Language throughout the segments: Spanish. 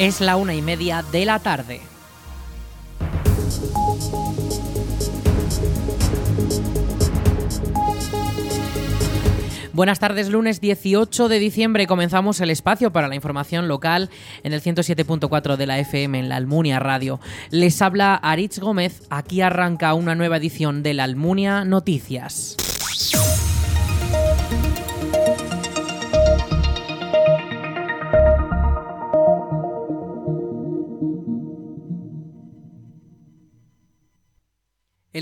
Es la una y media de la tarde. Buenas tardes, lunes 18 de diciembre comenzamos el espacio para la información local en el 107.4 de la FM en la Almunia Radio. Les habla Aritz Gómez, aquí arranca una nueva edición de la Almunia Noticias.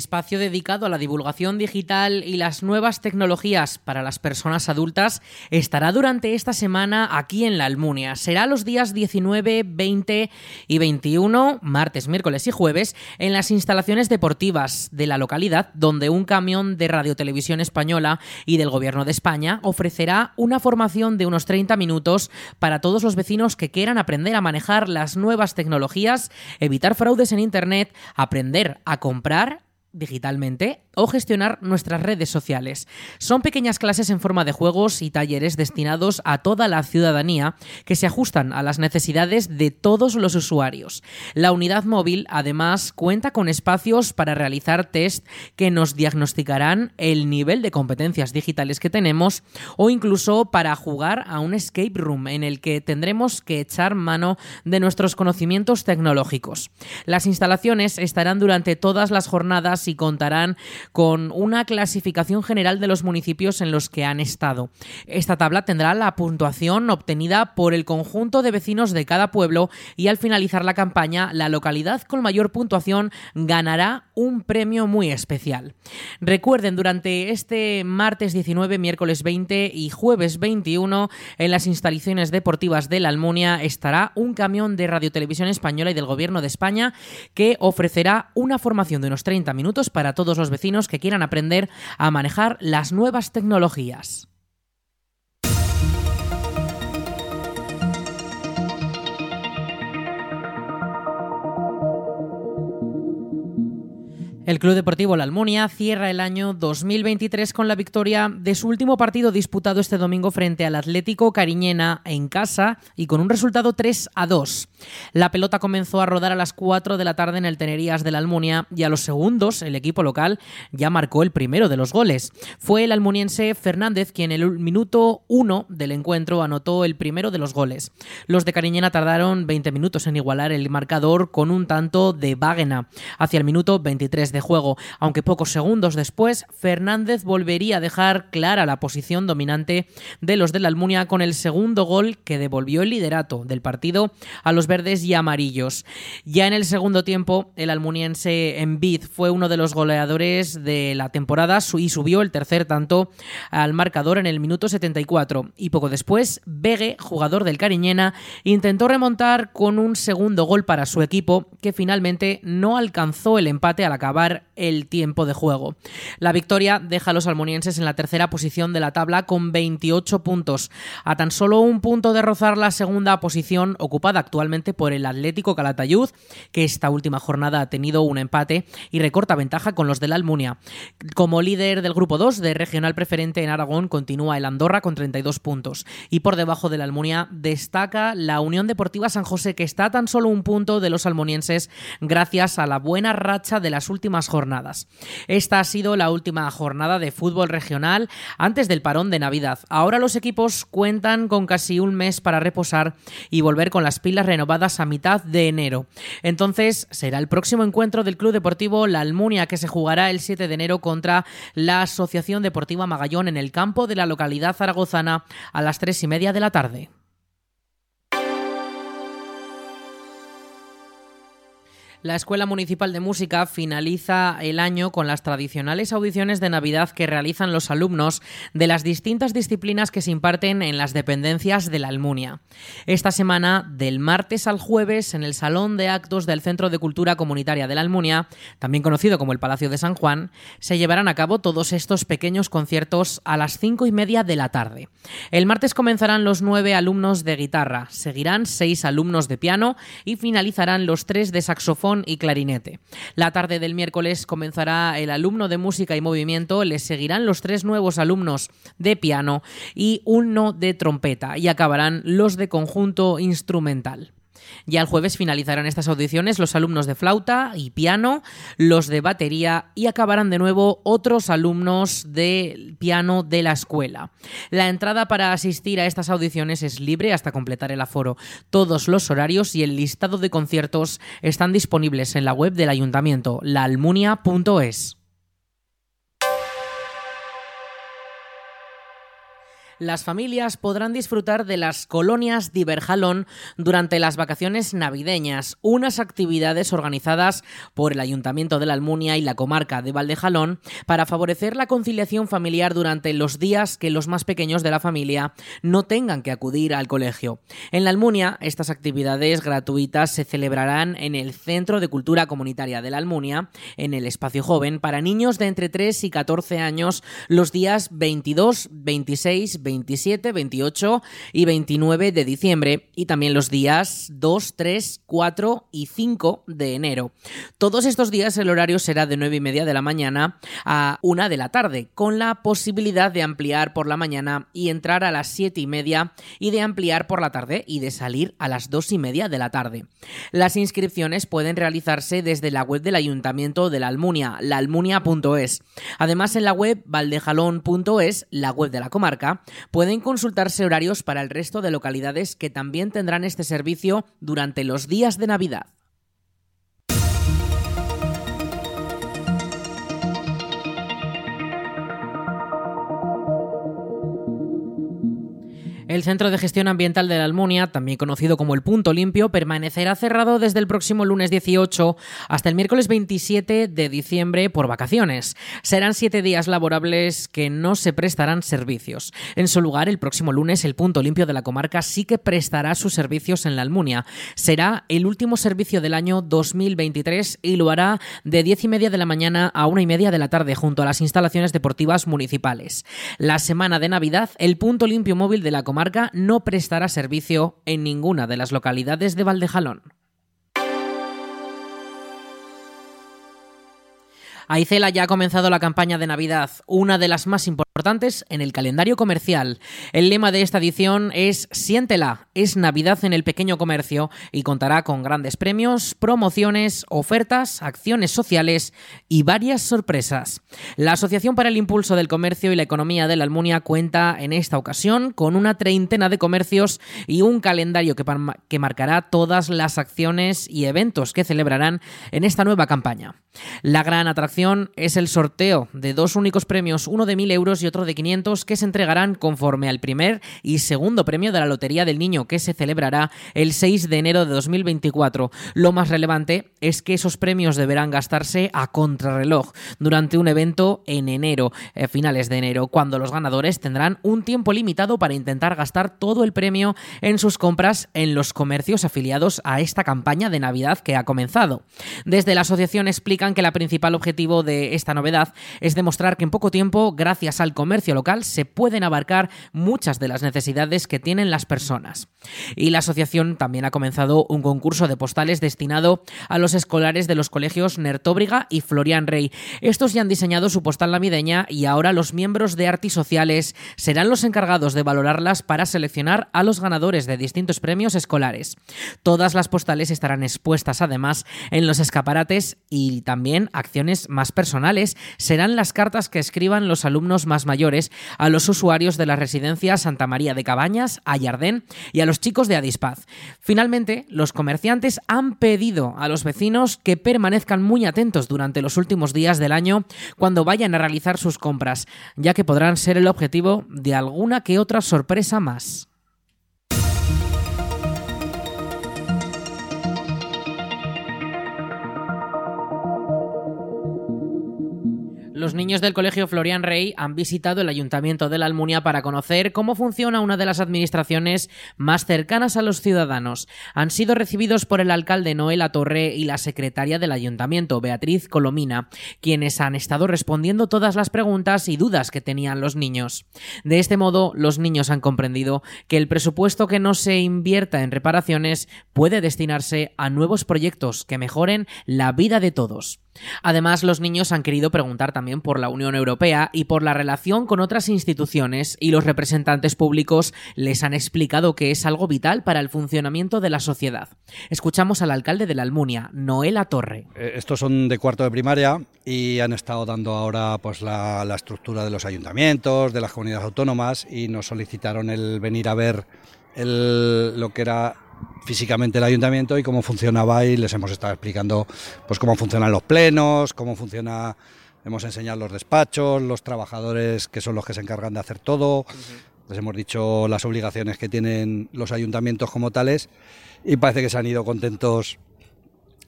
Espacio dedicado a la divulgación digital y las nuevas tecnologías para las personas adultas estará durante esta semana aquí en la Almunia. Será los días 19, 20 y 21, martes, miércoles y jueves, en las instalaciones deportivas de la localidad, donde un camión de Radio Televisión Española y del Gobierno de España ofrecerá una formación de unos 30 minutos para todos los vecinos que quieran aprender a manejar las nuevas tecnologías, evitar fraudes en Internet, aprender a comprar digitalmente o gestionar nuestras redes sociales. Son pequeñas clases en forma de juegos y talleres destinados a toda la ciudadanía que se ajustan a las necesidades de todos los usuarios. La unidad móvil además cuenta con espacios para realizar test que nos diagnosticarán el nivel de competencias digitales que tenemos o incluso para jugar a un escape room en el que tendremos que echar mano de nuestros conocimientos tecnológicos. Las instalaciones estarán durante todas las jornadas y contarán con una clasificación general de los municipios en los que han estado. Esta tabla tendrá la puntuación obtenida por el conjunto de vecinos de cada pueblo y al finalizar la campaña, la localidad con mayor puntuación ganará un premio muy especial. Recuerden, durante este martes 19, miércoles 20 y jueves 21, en las instalaciones deportivas de la Almunia estará un camión de Radio Televisión Española y del Gobierno de España que ofrecerá una formación de unos 30 minutos para todos los vecinos que quieran aprender a manejar las nuevas tecnologías. El Club Deportivo La Almunia cierra el año 2023 con la victoria de su último partido disputado este domingo frente al Atlético Cariñena en casa y con un resultado 3 a 2. La pelota comenzó a rodar a las 4 de la tarde en el Tenerías de la Almunia y a los segundos el equipo local ya marcó el primero de los goles. Fue el almuniense Fernández quien en el minuto 1 del encuentro anotó el primero de los goles. Los de Cariñena tardaron 20 minutos en igualar el marcador con un tanto de Vágena hacia el minuto 23 de juego, aunque pocos segundos después Fernández volvería a dejar clara la posición dominante de los de la Almunia con el segundo gol que devolvió el liderato del partido a los verdes y amarillos. Ya en el segundo tiempo, el almuniense Envid fue uno de los goleadores de la temporada y subió el tercer tanto al marcador en el minuto 74 y poco después Vegue, jugador del Cariñena, intentó remontar con un segundo gol para su equipo que finalmente no alcanzó el empate al acabar el tiempo de juego. La victoria deja a los almonienses en la tercera posición de la tabla con 28 puntos, a tan solo un punto de rozar la segunda posición ocupada actualmente por el Atlético Calatayud, que esta última jornada ha tenido un empate y recorta ventaja con los de la Almunia. Como líder del grupo 2 de regional preferente en Aragón continúa el Andorra con 32 puntos y por debajo de la Almunia destaca la Unión Deportiva San José que está a tan solo un punto de los almonienses gracias a la buena racha de las últimas jornadas. Esta ha sido la última jornada de fútbol regional antes del parón de Navidad. Ahora los equipos cuentan con casi un mes para reposar y volver con las pilas renovadas a mitad de enero. Entonces será el próximo encuentro del Club Deportivo La Almunia que se jugará el 7 de enero contra la Asociación Deportiva Magallón en el campo de la localidad zaragozana a las 3 y media de la tarde. La Escuela Municipal de Música finaliza el año con las tradicionales audiciones de Navidad que realizan los alumnos de las distintas disciplinas que se imparten en las dependencias de la Almunia. Esta semana, del martes al jueves, en el Salón de Actos del Centro de Cultura Comunitaria de la Almunia, también conocido como el Palacio de San Juan, se llevarán a cabo todos estos pequeños conciertos a las cinco y media de la tarde. El martes comenzarán los nueve alumnos de guitarra, seguirán seis alumnos de piano y finalizarán los tres de saxofón y clarinete. La tarde del miércoles comenzará el alumno de música y movimiento, les seguirán los tres nuevos alumnos de piano y uno de trompeta y acabarán los de conjunto instrumental. Ya el jueves finalizarán estas audiciones los alumnos de flauta y piano, los de batería y acabarán de nuevo otros alumnos de piano de la escuela. La entrada para asistir a estas audiciones es libre hasta completar el aforo. Todos los horarios y el listado de conciertos están disponibles en la web del ayuntamiento, laalmunia.es. las familias podrán disfrutar de las colonias de Iberjalón durante las vacaciones navideñas, unas actividades organizadas por el Ayuntamiento de la Almunia y la comarca de Valdejalón para favorecer la conciliación familiar durante los días que los más pequeños de la familia no tengan que acudir al colegio. En la Almunia, estas actividades gratuitas se celebrarán en el Centro de Cultura Comunitaria de la Almunia, en el Espacio Joven, para niños de entre 3 y 14 años los días 22, 26, 27, 28 y 29 de diciembre y también los días 2, 3, 4 y 5 de enero. Todos estos días el horario será de 9 y media de la mañana a 1 de la tarde, con la posibilidad de ampliar por la mañana y entrar a las 7 y media y de ampliar por la tarde y de salir a las 2 y media de la tarde. Las inscripciones pueden realizarse desde la web del Ayuntamiento de la Almunia, laalmunia.es. Además, en la web valdejalón.es, la web de la comarca, Pueden consultarse horarios para el resto de localidades que también tendrán este servicio durante los días de Navidad. El Centro de Gestión Ambiental de la Almunia, también conocido como el Punto Limpio, permanecerá cerrado desde el próximo lunes 18 hasta el miércoles 27 de diciembre por vacaciones. Serán siete días laborables que no se prestarán servicios. En su lugar, el próximo lunes, el Punto Limpio de la comarca sí que prestará sus servicios en la Almunia. Será el último servicio del año 2023 y lo hará de 10 y media de la mañana a una y media de la tarde junto a las instalaciones deportivas municipales. La semana de Navidad, el Punto Limpio móvil de la comarca marca no prestará servicio en ninguna de las localidades de Valdejalón. Aicela ya ha comenzado la campaña de Navidad, una de las más importantes en el calendario comercial. El lema de esta edición es Siéntela, es Navidad en el pequeño comercio y contará con grandes premios, promociones, ofertas, acciones sociales y varias sorpresas. La Asociación para el Impulso del Comercio y la Economía de la Almunia cuenta en esta ocasión con una treintena de comercios y un calendario que, que marcará todas las acciones y eventos que celebrarán en esta nueva campaña. La gran atracción es el sorteo de dos únicos premios, uno de 1.000 euros y otro de 500, que se entregarán conforme al primer y segundo premio de la Lotería del Niño, que se celebrará el 6 de enero de 2024. Lo más relevante es que esos premios deberán gastarse a contrarreloj durante un evento en enero, eh, finales de enero, cuando los ganadores tendrán un tiempo limitado para intentar gastar todo el premio en sus compras en los comercios afiliados a esta campaña de Navidad que ha comenzado. Desde la asociación explica que el principal objetivo de esta novedad es demostrar que en poco tiempo, gracias al comercio local, se pueden abarcar muchas de las necesidades que tienen las personas. Y la asociación también ha comenzado un concurso de postales destinado a los escolares de los colegios Nertóbriga y Florian Rey. Estos ya han diseñado su postal navideña y ahora los miembros de Artis Sociales serán los encargados de valorarlas para seleccionar a los ganadores de distintos premios escolares. Todas las postales estarán expuestas además en los escaparates y también acciones más personales serán las cartas que escriban los alumnos más mayores a los usuarios de la residencia Santa María de Cabañas, Ayardén y a los chicos de Adispaz. Finalmente, los comerciantes han pedido a los vecinos que permanezcan muy atentos durante los últimos días del año cuando vayan a realizar sus compras, ya que podrán ser el objetivo de alguna que otra sorpresa más. Los niños del Colegio Florian Rey han visitado el Ayuntamiento de la Almunia para conocer cómo funciona una de las administraciones más cercanas a los ciudadanos. Han sido recibidos por el alcalde Noel Torre y la secretaria del Ayuntamiento, Beatriz Colomina, quienes han estado respondiendo todas las preguntas y dudas que tenían los niños. De este modo, los niños han comprendido que el presupuesto que no se invierta en reparaciones puede destinarse a nuevos proyectos que mejoren la vida de todos. Además, los niños han querido preguntar también por la Unión Europea y por la relación con otras instituciones y los representantes públicos les han explicado que es algo vital para el funcionamiento de la sociedad. Escuchamos al alcalde de la Almunia, Noela Torre. Eh, estos son de cuarto de primaria y han estado dando ahora pues la, estructura de los ayuntamientos, de las comunidades autónomas y nos solicitaron el venir a ver lo que era físicamente el ayuntamiento y cómo funcionaba y les hemos estado explicando pues cómo funcionan los plenos, cómo funciona hemos enseñado los despachos, los trabajadores que son los que se encargan de hacer todo. Les hemos dicho las obligaciones que tienen los ayuntamientos como tales y parece que se han ido contentos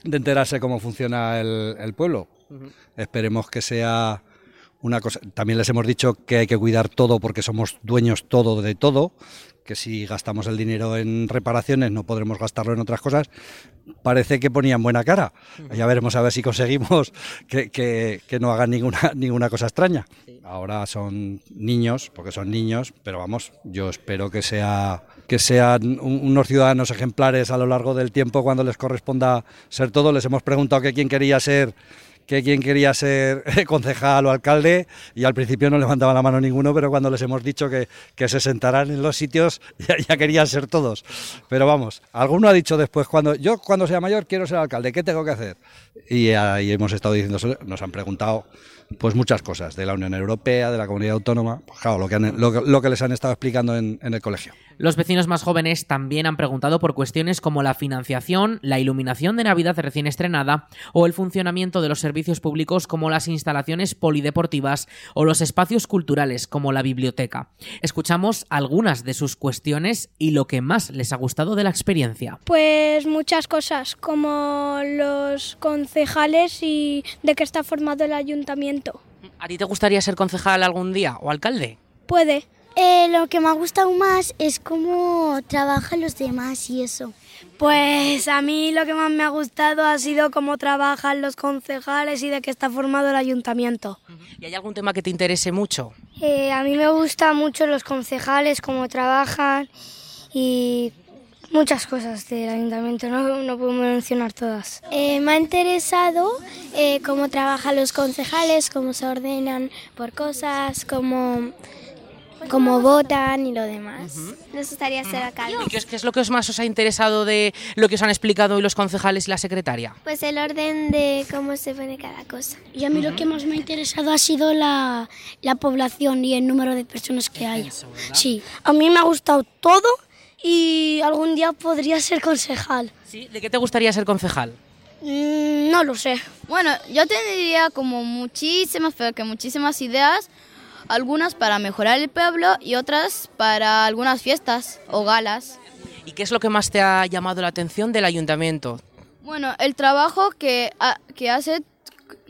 de enterarse cómo funciona el, pueblo. Esperemos que sea una cosa. También les hemos dicho que hay que cuidar todo porque somos dueños todo de todo, que si gastamos el dinero en reparaciones no podremos gastarlo en otras cosas, parece que ponían buena cara. Ya veremos a ver si conseguimos que, no hagan ninguna, ninguna cosa extraña. Ahora son niños, porque son niños, pero vamos, yo espero que, sea, que sean unos ciudadanos ejemplares a lo largo del tiempo cuando les corresponda ser todo. Les hemos preguntado que quién quería ser que quien quería ser concejal o alcalde y al principio no levantaba la mano ninguno, pero cuando les hemos dicho que, se sentarán en los sitios ya, querían ser todos. Pero vamos, alguno ha dicho después, cuando yo cuando sea mayor quiero ser alcalde, ¿qué tengo que hacer? Y ahí hemos estado diciendo, nos han preguntado pues muchas cosas de la Unión Europea, de la comunidad autónoma, pues claro, lo que, lo, que les han estado explicando en, el colegio. Los vecinos más jóvenes también han preguntado por cuestiones como la financiación, la iluminación de Navidad recién estrenada o el funcionamiento de los servicios públicos como las instalaciones polideportivas o los espacios culturales como la biblioteca. Escuchamos algunas de sus cuestiones y lo que más les ha gustado de la experiencia. Pues muchas cosas, como los concejales y de qué está formado el ayuntamiento ¿A ti te gustaría ser concejal algún día o alcalde? Puede. Eh, lo que me ha gustado más es cómo trabajan los demás y eso. Pues a mí lo que más me ha gustado ha sido cómo trabajan los concejales y de qué está formado el ayuntamiento. ¿Y hay algún tema que te interese mucho? Eh, a mí me gustan mucho los concejales, cómo trabajan y muchas cosas del ayuntamiento, no, no puedo mencionar todas. Eh, me ha interesado eh, cómo trabajan los concejales, cómo se ordenan por cosas, cómo, cómo votan y lo demás. Nos gustaría ser alcalde. ¿Y qué es, qué es, lo que más os ha interesado de lo que os han explicado hoy los concejales y la secretaria? Pues el orden de cómo se pone cada cosa. Y a mí lo que más me ha interesado ha sido la, la población y el número de personas que hay. sí, a mí me ha gustado todo y algún día podría ser concejal. ¿Sí? ¿De qué te gustaría ser concejal? Mm, no lo sé. Bueno, yo tendría como muchísimas, pero que muchísimas ideas, algunas para mejorar el pueblo y otras para algunas fiestas o galas. ¿Y qué es lo que más te ha llamado la atención del ayuntamiento? Bueno, el trabajo que, que hace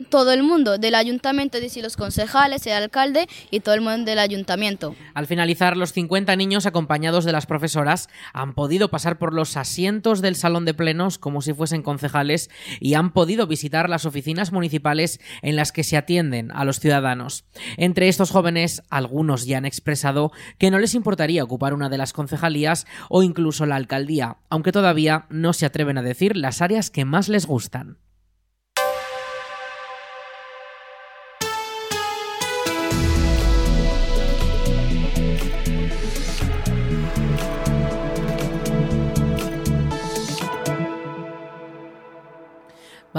todo el mundo del ayuntamiento, es decir, los concejales, el alcalde y todo el mundo del ayuntamiento. Al finalizar, los 50 niños acompañados de las profesoras han podido pasar por los asientos del salón de plenos como si fuesen concejales y han podido visitar las oficinas municipales en las que se atienden a los ciudadanos. Entre estos jóvenes, algunos ya han expresado que no les importaría ocupar una de las concejalías o incluso la alcaldía, aunque todavía no se atreven a decir las áreas que más les gustan.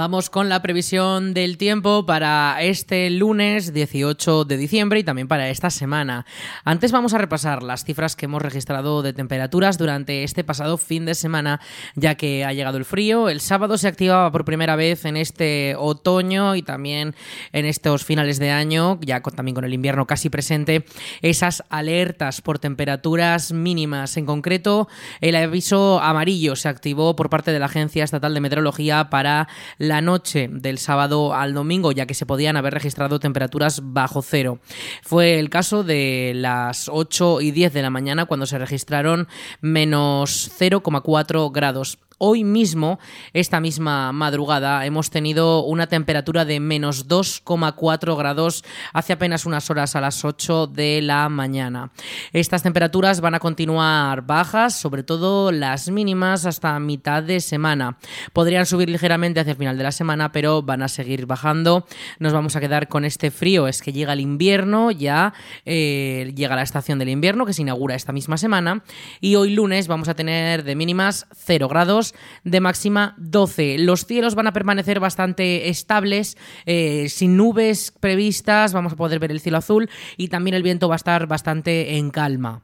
Vamos con la previsión del tiempo para este lunes 18 de diciembre y también para esta semana. Antes vamos a repasar las cifras que hemos registrado de temperaturas durante este pasado fin de semana, ya que ha llegado el frío. El sábado se activaba por primera vez en este otoño y también en estos finales de año, ya también con el invierno casi presente, esas alertas por temperaturas mínimas. En concreto, el aviso amarillo se activó por parte de la Agencia Estatal de Meteorología para la noche del sábado al domingo, ya que se podían haber registrado temperaturas bajo cero. Fue el caso de las 8 y 10 de la mañana cuando se registraron menos 0,4 grados. Hoy mismo, esta misma madrugada, hemos tenido una temperatura de menos 2,4 grados hace apenas unas horas a las 8 de la mañana. Estas temperaturas van a continuar bajas, sobre todo las mínimas hasta mitad de semana. Podrían subir ligeramente hacia el final de la semana, pero van a seguir bajando. Nos vamos a quedar con este frío. Es que llega el invierno, ya eh, llega la estación del invierno que se inaugura esta misma semana. Y hoy lunes vamos a tener de mínimas 0 grados de máxima 12. Los cielos van a permanecer bastante estables, eh, sin nubes previstas, vamos a poder ver el cielo azul y también el viento va a estar bastante en calma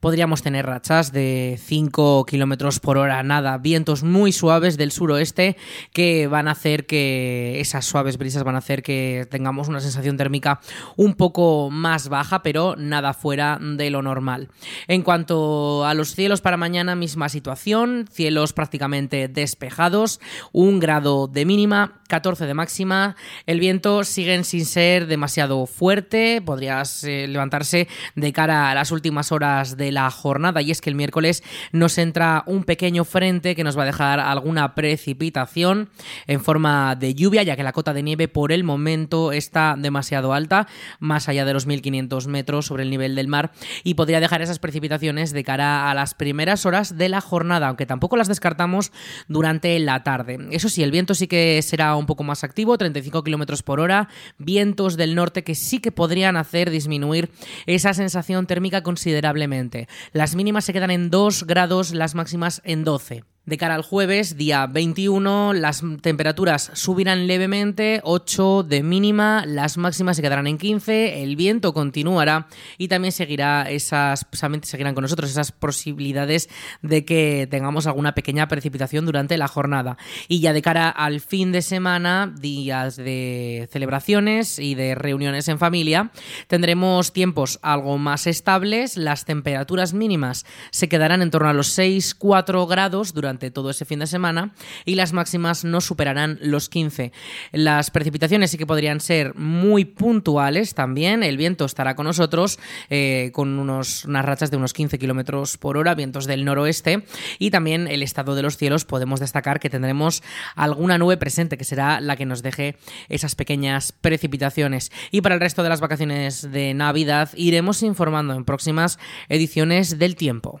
podríamos tener rachas de 5 kilómetros por hora, nada, vientos muy suaves del suroeste que van a hacer que esas suaves brisas van a hacer que tengamos una sensación térmica un poco más baja, pero nada fuera de lo normal. En cuanto a los cielos para mañana, misma situación, cielos prácticamente despejados, un grado de mínima, 14 de máxima, el viento sigue sin ser demasiado fuerte, podrías eh, levantarse de cara a las últimas horas de la jornada y es que el miércoles nos entra un pequeño frente que nos va a dejar alguna precipitación en forma de lluvia ya que la cota de nieve por el momento está demasiado alta, más allá de los 1500 metros sobre el nivel del mar y podría dejar esas precipitaciones de cara a las primeras horas de la jornada, aunque tampoco las descartamos durante la tarde. Eso sí, el viento sí que será un poco más activo, 35 kilómetros por hora, vientos del norte que sí que podrían hacer disminuir esa sensación térmica considerablemente. Las mínimas se quedan en 2 grados, las máximas en 12. De cara al jueves, día 21, las temperaturas subirán levemente, 8 de mínima, las máximas se quedarán en 15, el viento continuará y también seguirá esas, seguirán con nosotros esas posibilidades de que tengamos alguna pequeña precipitación durante la jornada. Y ya de cara al fin de semana, días de celebraciones y de reuniones en familia, tendremos tiempos algo más estables, las temperaturas mínimas se quedarán en torno a los 6-4 grados durante todo ese fin de semana y las máximas no superarán los 15. Las precipitaciones sí que podrían ser muy puntuales también. El viento estará con nosotros eh, con unos, unas rachas de unos 15 kilómetros por hora, vientos del noroeste y también el estado de los cielos. Podemos destacar que tendremos alguna nube presente que será la que nos deje esas pequeñas precipitaciones. Y para el resto de las vacaciones de Navidad iremos informando en próximas ediciones del tiempo.